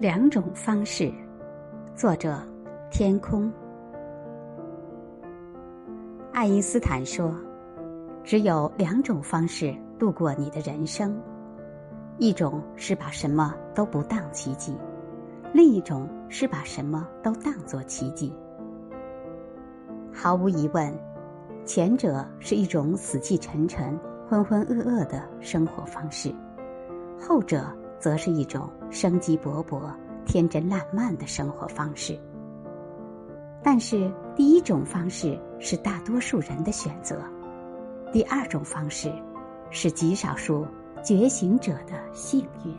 两种方式，作者：天空。爱因斯坦说：“只有两种方式度过你的人生，一种是把什么都不当奇迹，另一种是把什么都当作奇迹。”毫无疑问，前者是一种死气沉沉、浑浑噩噩的生活方式，后者。则是一种生机勃勃、天真烂漫的生活方式。但是，第一种方式是大多数人的选择，第二种方式是极少数觉醒者的幸运。